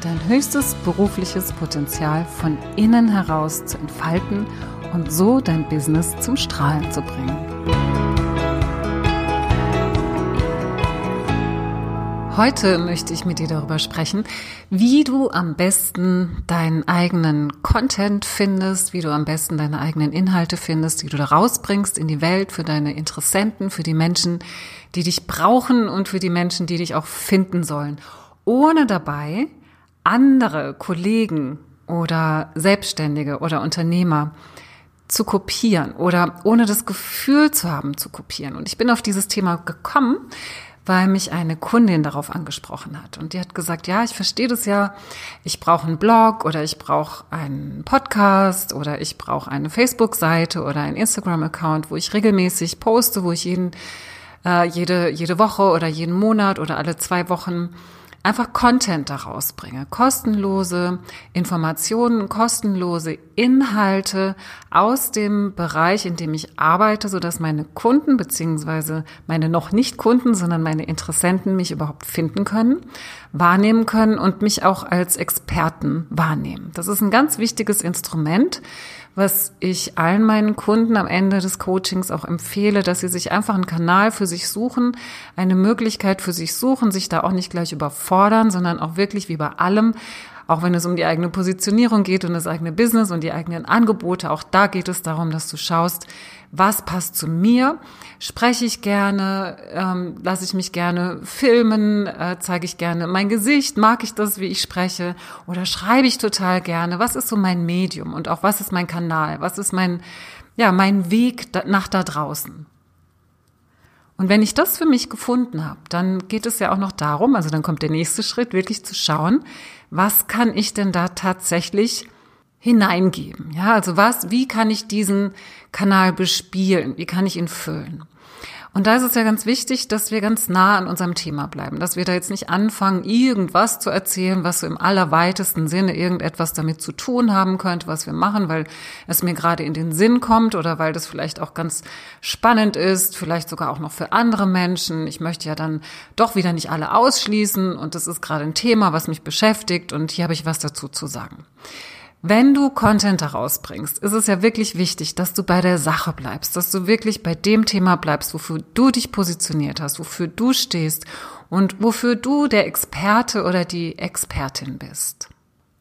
dein höchstes berufliches Potenzial von innen heraus zu entfalten und so dein Business zum Strahlen zu bringen. Heute möchte ich mit dir darüber sprechen, wie du am besten deinen eigenen Content findest, wie du am besten deine eigenen Inhalte findest, die du da rausbringst in die Welt für deine Interessenten, für die Menschen, die dich brauchen und für die Menschen, die dich auch finden sollen, ohne dabei andere Kollegen oder Selbstständige oder Unternehmer zu kopieren oder ohne das Gefühl zu haben zu kopieren. Und ich bin auf dieses Thema gekommen, weil mich eine Kundin darauf angesprochen hat. Und die hat gesagt, ja, ich verstehe das ja, ich brauche einen Blog oder ich brauche einen Podcast oder ich brauche eine Facebook-Seite oder einen Instagram-Account, wo ich regelmäßig poste, wo ich jeden, äh, jede, jede Woche oder jeden Monat oder alle zwei Wochen einfach Content daraus bringe, kostenlose Informationen, kostenlose Inhalte aus dem Bereich, in dem ich arbeite, so dass meine Kunden beziehungsweise meine noch nicht Kunden, sondern meine Interessenten mich überhaupt finden können, wahrnehmen können und mich auch als Experten wahrnehmen. Das ist ein ganz wichtiges Instrument, was ich allen meinen Kunden am Ende des Coachings auch empfehle, dass sie sich einfach einen Kanal für sich suchen, eine Möglichkeit für sich suchen, sich da auch nicht gleich überfordern, sondern auch wirklich wie bei allem auch wenn es um die eigene Positionierung geht und das eigene Business und die eigenen Angebote, auch da geht es darum, dass du schaust, was passt zu mir? Spreche ich gerne? Ähm, lasse ich mich gerne filmen? Äh, zeige ich gerne mein Gesicht? Mag ich das, wie ich spreche? Oder schreibe ich total gerne? Was ist so mein Medium? Und auch was ist mein Kanal? Was ist mein, ja, mein Weg nach da draußen? Und wenn ich das für mich gefunden habe, dann geht es ja auch noch darum, also dann kommt der nächste Schritt, wirklich zu schauen, was kann ich denn da tatsächlich hineingeben? Ja, also was, wie kann ich diesen Kanal bespielen? Wie kann ich ihn füllen? Und da ist es ja ganz wichtig, dass wir ganz nah an unserem Thema bleiben, dass wir da jetzt nicht anfangen, irgendwas zu erzählen, was so im allerweitesten Sinne irgendetwas damit zu tun haben könnte, was wir machen, weil es mir gerade in den Sinn kommt oder weil das vielleicht auch ganz spannend ist, vielleicht sogar auch noch für andere Menschen. Ich möchte ja dann doch wieder nicht alle ausschließen und das ist gerade ein Thema, was mich beschäftigt und hier habe ich was dazu zu sagen. Wenn du Content herausbringst, ist es ja wirklich wichtig, dass du bei der Sache bleibst, dass du wirklich bei dem Thema bleibst, wofür du dich positioniert hast, wofür du stehst und wofür du der Experte oder die Expertin bist.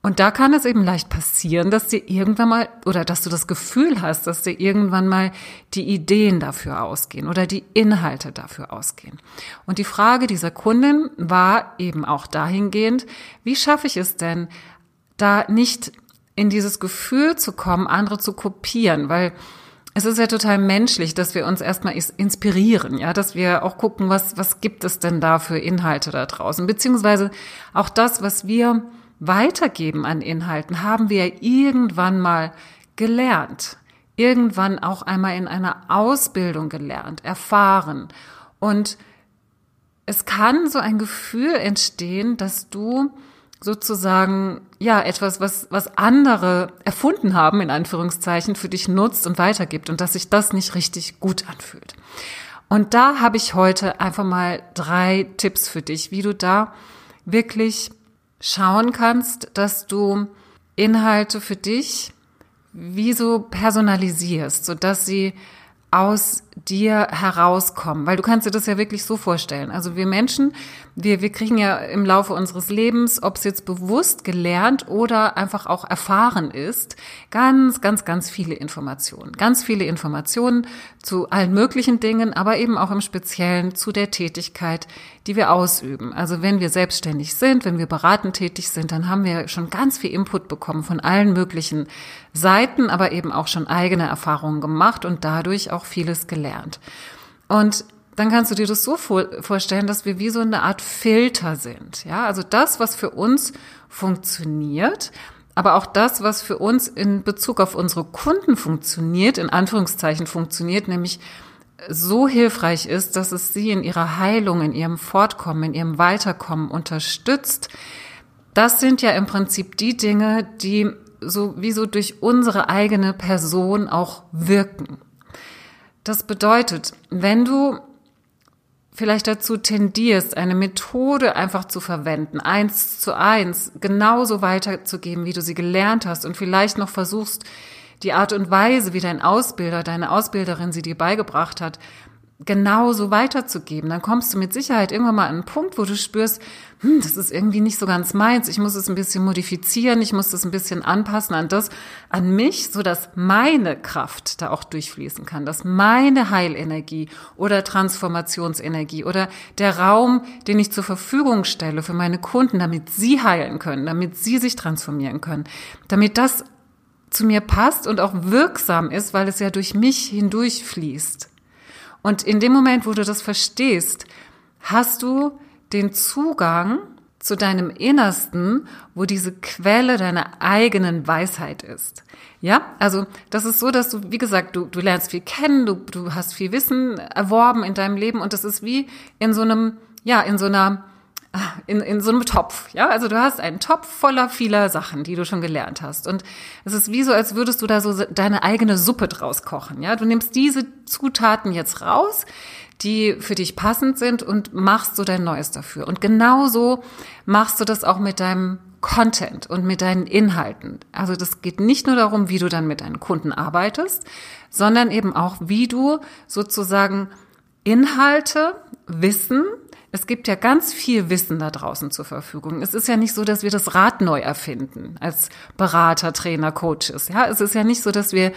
Und da kann es eben leicht passieren, dass dir irgendwann mal oder dass du das Gefühl hast, dass dir irgendwann mal die Ideen dafür ausgehen oder die Inhalte dafür ausgehen. Und die Frage dieser Kundin war eben auch dahingehend, wie schaffe ich es denn, da nicht in dieses Gefühl zu kommen, andere zu kopieren, weil es ist ja total menschlich, dass wir uns erstmal inspirieren, ja, dass wir auch gucken, was, was gibt es denn da für Inhalte da draußen, beziehungsweise auch das, was wir weitergeben an Inhalten, haben wir irgendwann mal gelernt, irgendwann auch einmal in einer Ausbildung gelernt, erfahren. Und es kann so ein Gefühl entstehen, dass du sozusagen, ja, etwas, was, was andere erfunden haben, in Anführungszeichen, für dich nutzt und weitergibt und dass sich das nicht richtig gut anfühlt. Und da habe ich heute einfach mal drei Tipps für dich, wie du da wirklich schauen kannst, dass du Inhalte für dich wie so personalisierst, so dass sie aus dir herauskommen, weil du kannst dir das ja wirklich so vorstellen. Also wir Menschen, wir, wir kriegen ja im Laufe unseres Lebens, ob es jetzt bewusst gelernt oder einfach auch erfahren ist, ganz, ganz, ganz viele Informationen. Ganz viele Informationen zu allen möglichen Dingen, aber eben auch im Speziellen zu der Tätigkeit, die wir ausüben. Also wenn wir selbstständig sind, wenn wir beratend tätig sind, dann haben wir schon ganz viel Input bekommen von allen möglichen Seiten, aber eben auch schon eigene Erfahrungen gemacht und dadurch auch vieles gelernt. Und dann kannst du dir das so vorstellen, dass wir wie so eine Art Filter sind. Ja, also das, was für uns funktioniert, Aber auch das, was für uns in Bezug auf unsere Kunden funktioniert, in Anführungszeichen funktioniert, nämlich so hilfreich ist, dass es sie in ihrer Heilung, in ihrem Fortkommen, in ihrem Weiterkommen unterstützt. Das sind ja im Prinzip die Dinge, die so wie so durch unsere eigene Person auch wirken. Das bedeutet, wenn du vielleicht dazu tendierst, eine Methode einfach zu verwenden, eins zu eins, genauso weiterzugeben, wie du sie gelernt hast und vielleicht noch versuchst, die Art und Weise, wie dein Ausbilder, deine Ausbilderin sie dir beigebracht hat, genauso weiterzugeben, dann kommst du mit Sicherheit irgendwann mal an einen Punkt, wo du spürst, hm, das ist irgendwie nicht so ganz meins, ich muss es ein bisschen modifizieren, ich muss das ein bisschen anpassen an das, an mich, so dass meine Kraft da auch durchfließen kann, dass meine Heilenergie oder Transformationsenergie oder der Raum, den ich zur Verfügung stelle für meine Kunden, damit sie heilen können, damit sie sich transformieren können, damit das zu mir passt und auch wirksam ist, weil es ja durch mich hindurchfließt. Und in dem Moment, wo du das verstehst, hast du den Zugang zu deinem Innersten, wo diese Quelle deiner eigenen Weisheit ist. Ja, also das ist so, dass du, wie gesagt, du, du lernst viel kennen, du, du hast viel Wissen erworben in deinem Leben und das ist wie in so einem, ja, in so einer in, in so einem Topf, ja. Also du hast einen Topf voller vieler Sachen, die du schon gelernt hast. Und es ist wie so, als würdest du da so deine eigene Suppe draus kochen, ja. Du nimmst diese Zutaten jetzt raus, die für dich passend sind und machst so dein Neues dafür. Und genauso machst du das auch mit deinem Content und mit deinen Inhalten. Also das geht nicht nur darum, wie du dann mit deinen Kunden arbeitest, sondern eben auch, wie du sozusagen Inhalte, Wissen es gibt ja ganz viel Wissen da draußen zur Verfügung. Es ist ja nicht so, dass wir das Rad neu erfinden als Berater, Trainer, Coaches. Ja, es ist ja nicht so, dass wir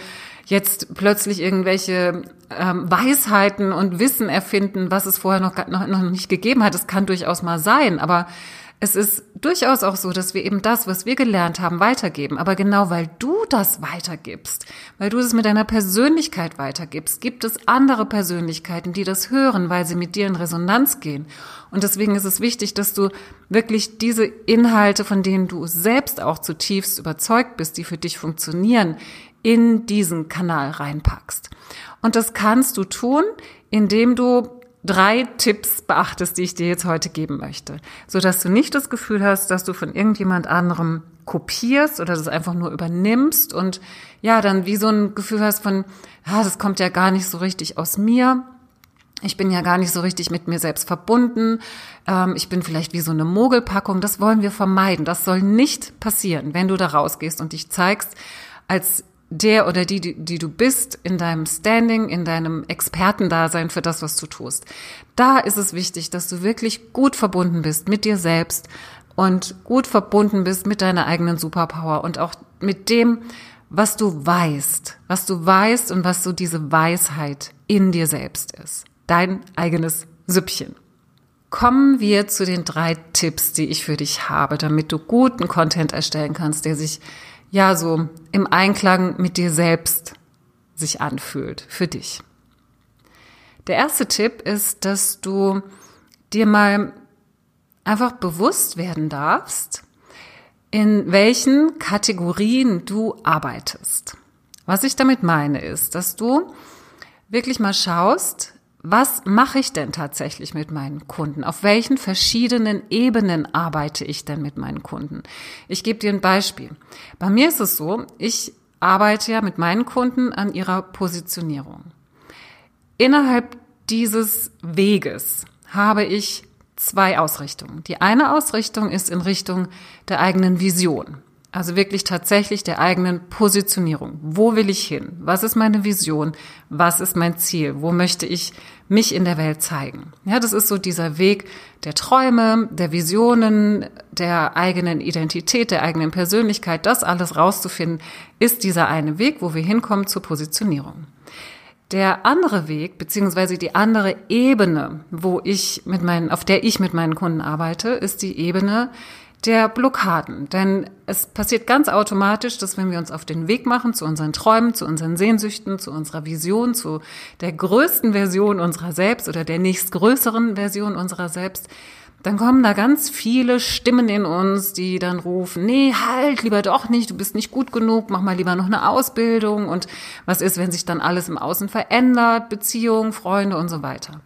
jetzt plötzlich irgendwelche ähm, Weisheiten und Wissen erfinden, was es vorher noch, noch, noch nicht gegeben hat. Es kann durchaus mal sein, aber es ist durchaus auch so, dass wir eben das, was wir gelernt haben, weitergeben. Aber genau weil du das weitergibst, weil du es mit deiner Persönlichkeit weitergibst, gibt es andere Persönlichkeiten, die das hören, weil sie mit dir in Resonanz gehen. Und deswegen ist es wichtig, dass du wirklich diese Inhalte, von denen du selbst auch zutiefst überzeugt bist, die für dich funktionieren, in diesen Kanal reinpackst. Und das kannst du tun, indem du drei Tipps beachtest, die ich dir jetzt heute geben möchte, so dass du nicht das Gefühl hast, dass du von irgendjemand anderem kopierst oder das einfach nur übernimmst und ja, dann wie so ein Gefühl hast von, ah, das kommt ja gar nicht so richtig aus mir. Ich bin ja gar nicht so richtig mit mir selbst verbunden. Ähm, ich bin vielleicht wie so eine Mogelpackung. Das wollen wir vermeiden. Das soll nicht passieren, wenn du da rausgehst und dich zeigst als der oder die, die, die du bist, in deinem Standing, in deinem Expertendasein für das, was du tust. Da ist es wichtig, dass du wirklich gut verbunden bist mit dir selbst und gut verbunden bist mit deiner eigenen Superpower und auch mit dem, was du weißt, was du weißt und was so diese Weisheit in dir selbst ist. Dein eigenes Süppchen. Kommen wir zu den drei Tipps, die ich für dich habe, damit du guten Content erstellen kannst, der sich ja so im Einklang mit dir selbst sich anfühlt, für dich. Der erste Tipp ist, dass du dir mal einfach bewusst werden darfst, in welchen Kategorien du arbeitest. Was ich damit meine ist, dass du wirklich mal schaust, was mache ich denn tatsächlich mit meinen Kunden? Auf welchen verschiedenen Ebenen arbeite ich denn mit meinen Kunden? Ich gebe dir ein Beispiel. Bei mir ist es so, ich arbeite ja mit meinen Kunden an ihrer Positionierung. Innerhalb dieses Weges habe ich zwei Ausrichtungen. Die eine Ausrichtung ist in Richtung der eigenen Vision. Also wirklich tatsächlich der eigenen Positionierung. Wo will ich hin? Was ist meine Vision? Was ist mein Ziel? Wo möchte ich mich in der Welt zeigen? Ja, das ist so dieser Weg der Träume, der Visionen, der eigenen Identität, der eigenen Persönlichkeit. Das alles rauszufinden, ist dieser eine Weg, wo wir hinkommen zur Positionierung. Der andere Weg, beziehungsweise die andere Ebene, wo ich mit meinen, auf der ich mit meinen Kunden arbeite, ist die Ebene, der Blockaden. Denn es passiert ganz automatisch, dass wenn wir uns auf den Weg machen zu unseren Träumen, zu unseren Sehnsüchten, zu unserer Vision, zu der größten Version unserer selbst oder der nächstgrößeren Version unserer selbst, dann kommen da ganz viele Stimmen in uns, die dann rufen, nee, halt, lieber doch nicht, du bist nicht gut genug, mach mal lieber noch eine Ausbildung und was ist, wenn sich dann alles im Außen verändert, Beziehungen, Freunde und so weiter.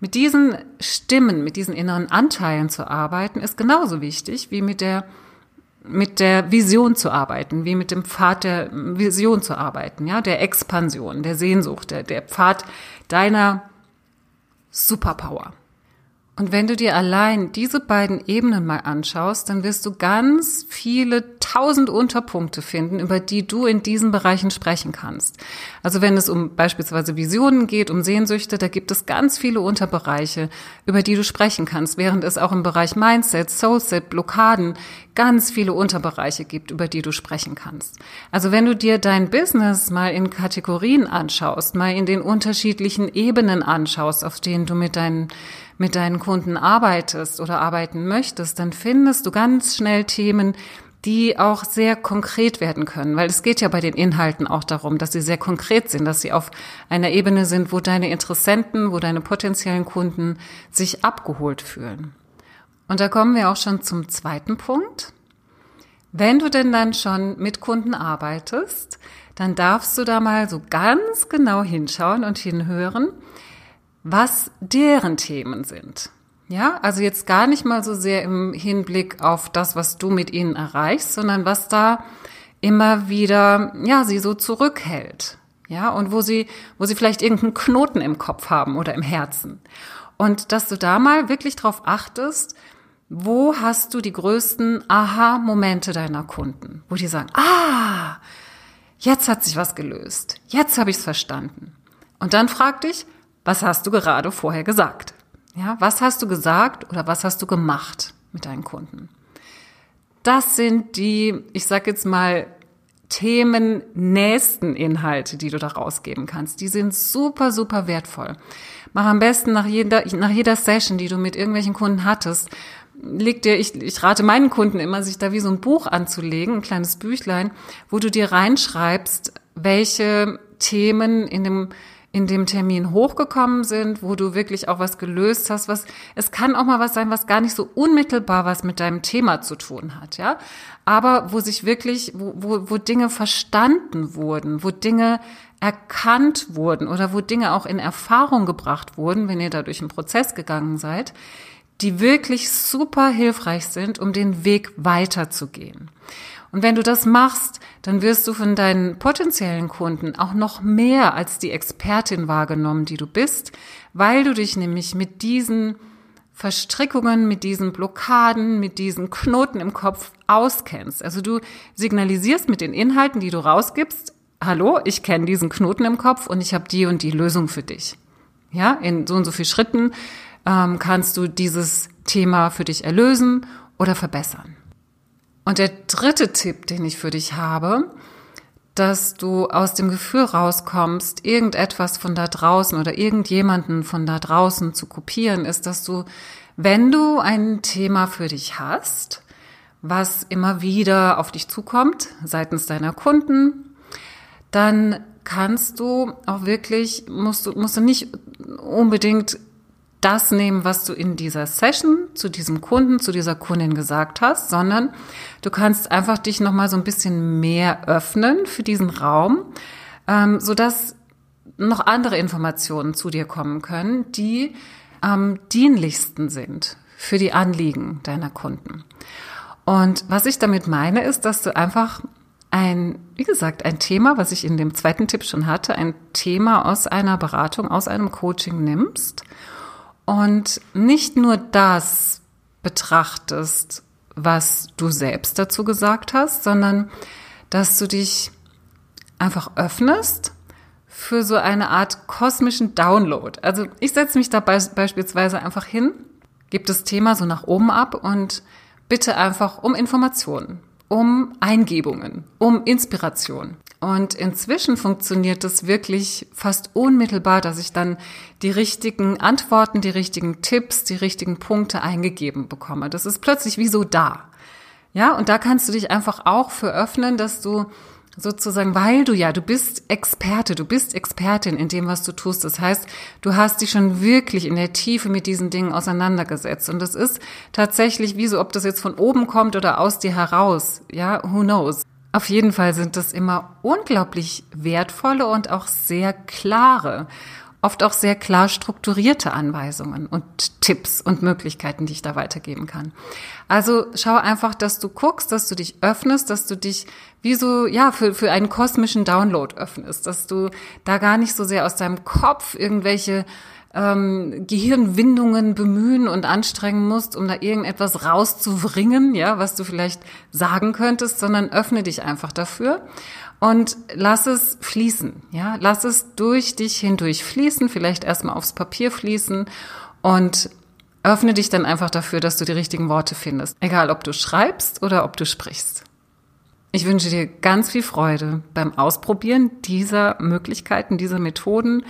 Mit diesen Stimmen, mit diesen inneren Anteilen zu arbeiten, ist genauso wichtig wie mit der mit der Vision zu arbeiten, wie mit dem Pfad der Vision zu arbeiten, ja, der Expansion, der Sehnsucht, der, der Pfad deiner Superpower. Und wenn du dir allein diese beiden Ebenen mal anschaust, dann wirst du ganz viele tausend Unterpunkte finden, über die du in diesen Bereichen sprechen kannst. Also wenn es um beispielsweise Visionen geht, um Sehnsüchte, da gibt es ganz viele Unterbereiche, über die du sprechen kannst, während es auch im Bereich Mindset, Soulset, Blockaden ganz viele Unterbereiche gibt, über die du sprechen kannst. Also wenn du dir dein Business mal in Kategorien anschaust, mal in den unterschiedlichen Ebenen anschaust, auf denen du mit deinen mit deinen Kunden arbeitest oder arbeiten möchtest, dann findest du ganz schnell Themen, die auch sehr konkret werden können, weil es geht ja bei den Inhalten auch darum, dass sie sehr konkret sind, dass sie auf einer Ebene sind, wo deine Interessenten, wo deine potenziellen Kunden sich abgeholt fühlen. Und da kommen wir auch schon zum zweiten Punkt. Wenn du denn dann schon mit Kunden arbeitest, dann darfst du da mal so ganz genau hinschauen und hinhören, was deren Themen sind. Ja, also jetzt gar nicht mal so sehr im Hinblick auf das, was du mit ihnen erreichst, sondern was da immer wieder, ja, sie so zurückhält. Ja, und wo sie, wo sie vielleicht irgendeinen Knoten im Kopf haben oder im Herzen. Und dass du da mal wirklich drauf achtest, wo hast du die größten Aha-Momente deiner Kunden, wo die sagen, ah, jetzt hat sich was gelöst, jetzt habe ich es verstanden. Und dann frag dich, was hast du gerade vorher gesagt? Ja, was hast du gesagt oder was hast du gemacht mit deinen Kunden? Das sind die, ich sag jetzt mal, Themen nächsten Inhalte, die du da rausgeben kannst. Die sind super, super wertvoll. Mach am besten nach jeder, nach jeder Session, die du mit irgendwelchen Kunden hattest, leg dir, ich, ich rate meinen Kunden immer, sich da wie so ein Buch anzulegen, ein kleines Büchlein, wo du dir reinschreibst, welche Themen in dem in dem Termin hochgekommen sind, wo du wirklich auch was gelöst hast, was, es kann auch mal was sein, was gar nicht so unmittelbar was mit deinem Thema zu tun hat, ja. Aber wo sich wirklich, wo, wo, wo Dinge verstanden wurden, wo Dinge erkannt wurden oder wo Dinge auch in Erfahrung gebracht wurden, wenn ihr da durch einen Prozess gegangen seid, die wirklich super hilfreich sind, um den Weg weiterzugehen. Und wenn du das machst, dann wirst du von deinen potenziellen Kunden auch noch mehr als die Expertin wahrgenommen, die du bist, weil du dich nämlich mit diesen Verstrickungen, mit diesen Blockaden, mit diesen Knoten im Kopf auskennst. Also du signalisierst mit den Inhalten, die du rausgibst, hallo, ich kenne diesen Knoten im Kopf und ich habe die und die Lösung für dich. Ja, in so und so viel Schritten ähm, kannst du dieses Thema für dich erlösen oder verbessern. Und der dritte Tipp, den ich für dich habe, dass du aus dem Gefühl rauskommst, irgendetwas von da draußen oder irgendjemanden von da draußen zu kopieren, ist, dass du, wenn du ein Thema für dich hast, was immer wieder auf dich zukommt, seitens deiner Kunden, dann kannst du auch wirklich, musst du, musst du nicht unbedingt das nehmen, was du in dieser Session zu diesem Kunden, zu dieser Kundin gesagt hast, sondern du kannst einfach dich noch mal so ein bisschen mehr öffnen für diesen Raum, ähm, so dass noch andere Informationen zu dir kommen können, die am dienlichsten sind für die Anliegen deiner Kunden. Und was ich damit meine, ist, dass du einfach ein, wie gesagt, ein Thema, was ich in dem zweiten Tipp schon hatte, ein Thema aus einer Beratung, aus einem Coaching nimmst und nicht nur das betrachtest, was du selbst dazu gesagt hast, sondern dass du dich einfach öffnest für so eine Art kosmischen Download. Also ich setze mich da beispielsweise einfach hin, gebe das Thema so nach oben ab und bitte einfach um Informationen, um Eingebungen, um Inspiration. Und inzwischen funktioniert es wirklich fast unmittelbar, dass ich dann die richtigen Antworten, die richtigen Tipps, die richtigen Punkte eingegeben bekomme. Das ist plötzlich wie so da. Ja, und da kannst du dich einfach auch für öffnen, dass du sozusagen, weil du ja, du bist Experte, du bist Expertin in dem, was du tust. Das heißt, du hast dich schon wirklich in der Tiefe mit diesen Dingen auseinandergesetzt. Und es ist tatsächlich wie so, ob das jetzt von oben kommt oder aus dir heraus. Ja, who knows? Auf jeden Fall sind das immer unglaublich wertvolle und auch sehr klare oft auch sehr klar strukturierte Anweisungen und Tipps und Möglichkeiten, die ich da weitergeben kann. Also schau einfach, dass du guckst, dass du dich öffnest, dass du dich wie so, ja, für, für einen kosmischen Download öffnest, dass du da gar nicht so sehr aus deinem Kopf irgendwelche ähm, Gehirnwindungen bemühen und anstrengen musst, um da irgendetwas rauszubringen, ja, was du vielleicht sagen könntest, sondern öffne dich einfach dafür und lass es fließen, ja, lass es durch dich hindurch fließen, vielleicht erstmal aufs Papier fließen und öffne dich dann einfach dafür, dass du die richtigen Worte findest, egal ob du schreibst oder ob du sprichst. Ich wünsche dir ganz viel Freude beim Ausprobieren dieser Möglichkeiten, dieser Methoden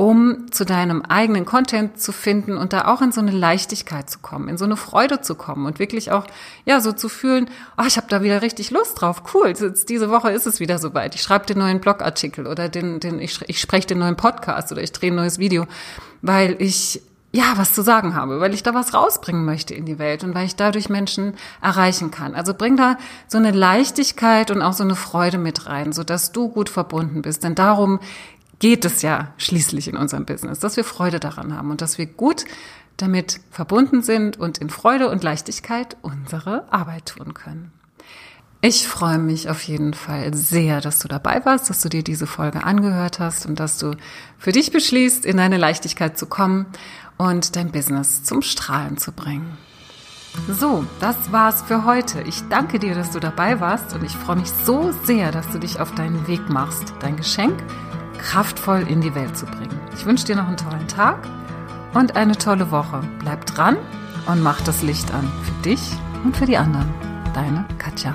um zu deinem eigenen Content zu finden und da auch in so eine Leichtigkeit zu kommen, in so eine Freude zu kommen und wirklich auch ja so zu fühlen, oh, ich habe da wieder richtig Lust drauf. Cool, jetzt diese Woche ist es wieder soweit. Ich schreibe den neuen Blogartikel oder den, den ich, ich spreche den neuen Podcast oder ich drehe ein neues Video, weil ich ja, was zu sagen habe, weil ich da was rausbringen möchte in die Welt und weil ich dadurch Menschen erreichen kann. Also bring da so eine Leichtigkeit und auch so eine Freude mit rein, so dass du gut verbunden bist. Denn darum geht es ja schließlich in unserem Business, dass wir Freude daran haben und dass wir gut damit verbunden sind und in Freude und Leichtigkeit unsere Arbeit tun können. Ich freue mich auf jeden Fall sehr, dass du dabei warst, dass du dir diese Folge angehört hast und dass du für dich beschließt, in deine Leichtigkeit zu kommen und dein Business zum Strahlen zu bringen. So, das war's für heute. Ich danke dir, dass du dabei warst und ich freue mich so sehr, dass du dich auf deinen Weg machst, dein Geschenk kraftvoll in die Welt zu bringen. Ich wünsche dir noch einen tollen Tag und eine tolle Woche. Bleib dran und mach das Licht an für dich und für die anderen. Deine Katja.